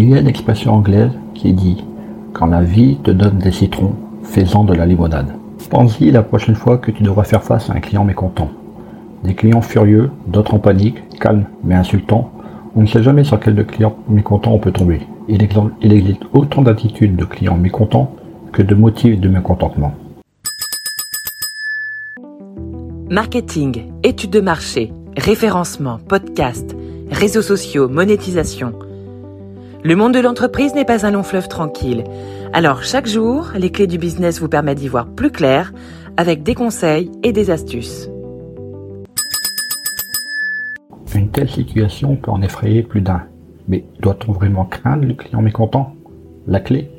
Il y a une expression anglaise qui dit Quand la vie te donne des citrons, fais-en de la limonade. Pense-y la prochaine fois que tu devras faire face à un client mécontent. Des clients furieux, d'autres en panique, calmes mais insultants. On ne sait jamais sur quel de client mécontent on peut tomber. Il, il existe autant d'attitudes de clients mécontents que de motifs de mécontentement. Marketing, études de marché, référencement, podcast, réseaux sociaux, monétisation. Le monde de l'entreprise n'est pas un long fleuve tranquille. Alors chaque jour, les clés du business vous permettent d'y voir plus clair avec des conseils et des astuces. Une telle situation peut en effrayer plus d'un. Mais doit-on vraiment craindre le client mécontent La clé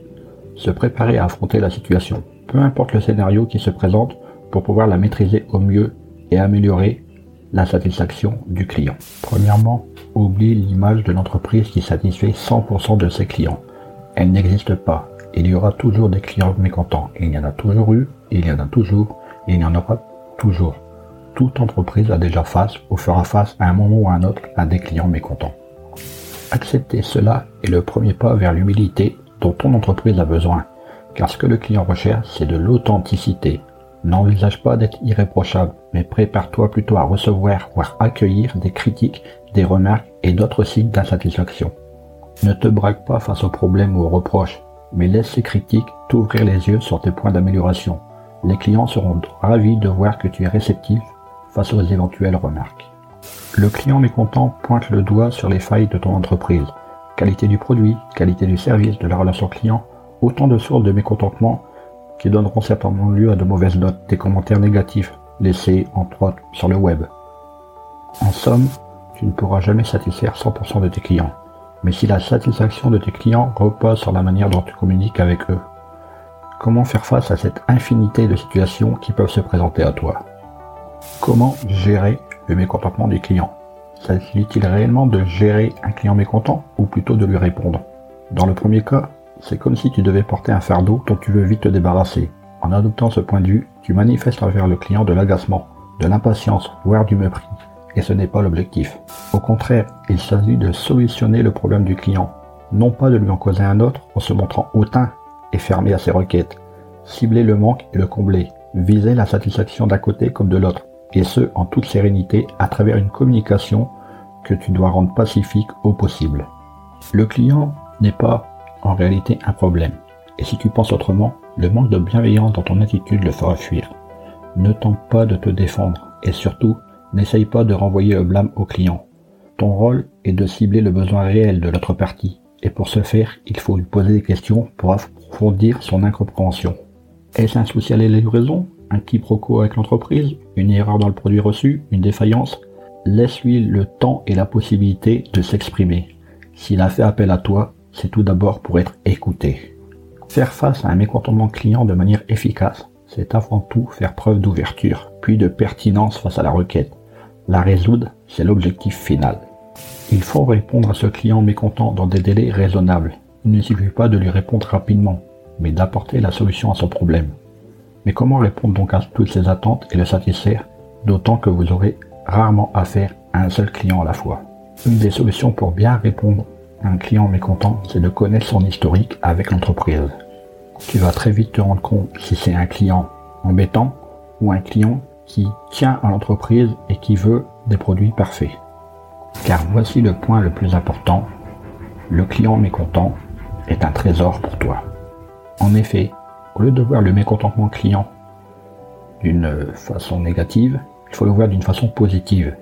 Se préparer à affronter la situation, peu importe le scénario qui se présente, pour pouvoir la maîtriser au mieux et améliorer la satisfaction du client. Premièrement, oublie l'image de l'entreprise qui satisfait 100% de ses clients. Elle n'existe pas. Il y aura toujours des clients mécontents. Il y en a toujours eu, il y en a toujours, et il y en aura toujours. Toute entreprise a déjà face ou fera face à un moment ou à un autre à des clients mécontents. Accepter cela est le premier pas vers l'humilité dont ton entreprise a besoin, car ce que le client recherche, c'est de l'authenticité, N'envisage pas d'être irréprochable, mais prépare-toi plutôt à recevoir, voire accueillir des critiques, des remarques et d'autres signes d'insatisfaction. Ne te braque pas face aux problèmes ou aux reproches, mais laisse ces critiques t'ouvrir les yeux sur tes points d'amélioration. Les clients seront ravis de voir que tu es réceptif face aux éventuelles remarques. Le client mécontent pointe le doigt sur les failles de ton entreprise. Qualité du produit, qualité du service, de la relation client, autant de sources de mécontentement qui donneront certainement lieu à de mauvaises notes, des commentaires négatifs laissés entre autres sur le web. En somme, tu ne pourras jamais satisfaire 100% de tes clients. Mais si la satisfaction de tes clients repose sur la manière dont tu communiques avec eux, comment faire face à cette infinité de situations qui peuvent se présenter à toi? Comment gérer le mécontentement des clients? S'agit-il réellement de gérer un client mécontent ou plutôt de lui répondre? Dans le premier cas, c'est comme si tu devais porter un fardeau dont tu veux vite te débarrasser. En adoptant ce point de vue, tu manifestes envers le client de l'agacement, de l'impatience, voire du mépris. Et ce n'est pas l'objectif. Au contraire, il s'agit de solutionner le problème du client, non pas de lui en causer un autre en se montrant hautain et fermé à ses requêtes. Cibler le manque et le combler, viser la satisfaction d'un côté comme de l'autre, et ce en toute sérénité à travers une communication que tu dois rendre pacifique au possible. Le client n'est pas en réalité un problème. Et si tu penses autrement, le manque de bienveillance dans ton attitude le fera fuir. Ne tente pas de te défendre et surtout, n'essaye pas de renvoyer le blâme au client. Ton rôle est de cibler le besoin réel de l'autre partie et pour ce faire, il faut lui poser des questions pour approfondir son incompréhension. Est-ce un souci à la livraison Un quiproquo avec l'entreprise Une erreur dans le produit reçu Une défaillance? Laisse-lui le temps et la possibilité de s'exprimer. S'il a fait appel à toi, c'est tout d'abord pour être écouté. Faire face à un mécontentement client de manière efficace, c'est avant tout faire preuve d'ouverture, puis de pertinence face à la requête. La résoudre, c'est l'objectif final. Il faut répondre à ce client mécontent dans des délais raisonnables. Il ne suffit pas de lui répondre rapidement, mais d'apporter la solution à son problème. Mais comment répondre donc à toutes ces attentes et le satisfaire, d'autant que vous aurez rarement affaire à un seul client à la fois? Une des solutions pour bien répondre un client mécontent, c'est de connaître son historique avec l'entreprise. Tu vas très vite te rendre compte si c'est un client embêtant ou un client qui tient à l'entreprise et qui veut des produits parfaits. Car voici le point le plus important, le client mécontent est un trésor pour toi. En effet, au lieu de voir le mécontentement client d'une façon négative, il faut le voir d'une façon positive.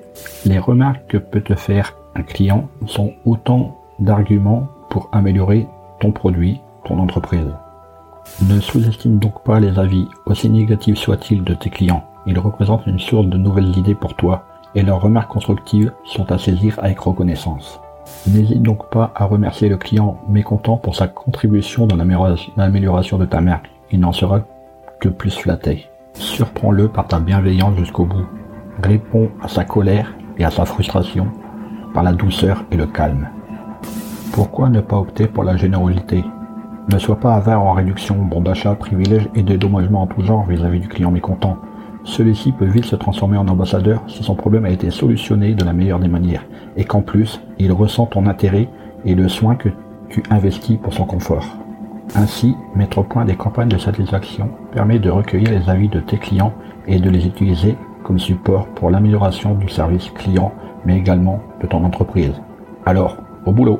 Les remarques que peut te faire un client sont autant d'arguments pour améliorer ton produit, ton entreprise. Ne sous-estime donc pas les avis, aussi négatifs soient-ils de tes clients. Ils représentent une source de nouvelles idées pour toi et leurs remarques constructives sont à saisir avec reconnaissance. N'hésite donc pas à remercier le client mécontent pour sa contribution dans l'amélioration de ta marque. Il n'en sera que plus flatté. Surprends-le par ta bienveillance jusqu'au bout. Réponds à sa colère et à sa frustration par la douceur et le calme. Pourquoi ne pas opter pour la générosité? Ne sois pas avare en réduction, bon d'achat, privilèges et dédommagement en tout genre vis-à-vis du client mécontent. Celui-ci peut vite se transformer en ambassadeur si son problème a été solutionné de la meilleure des manières et qu'en plus, il ressent ton intérêt et le soin que tu investis pour son confort. Ainsi, mettre au point des campagnes de satisfaction permet de recueillir les avis de tes clients et de les utiliser comme support pour l'amélioration du service client, mais également de ton entreprise. Alors, au boulot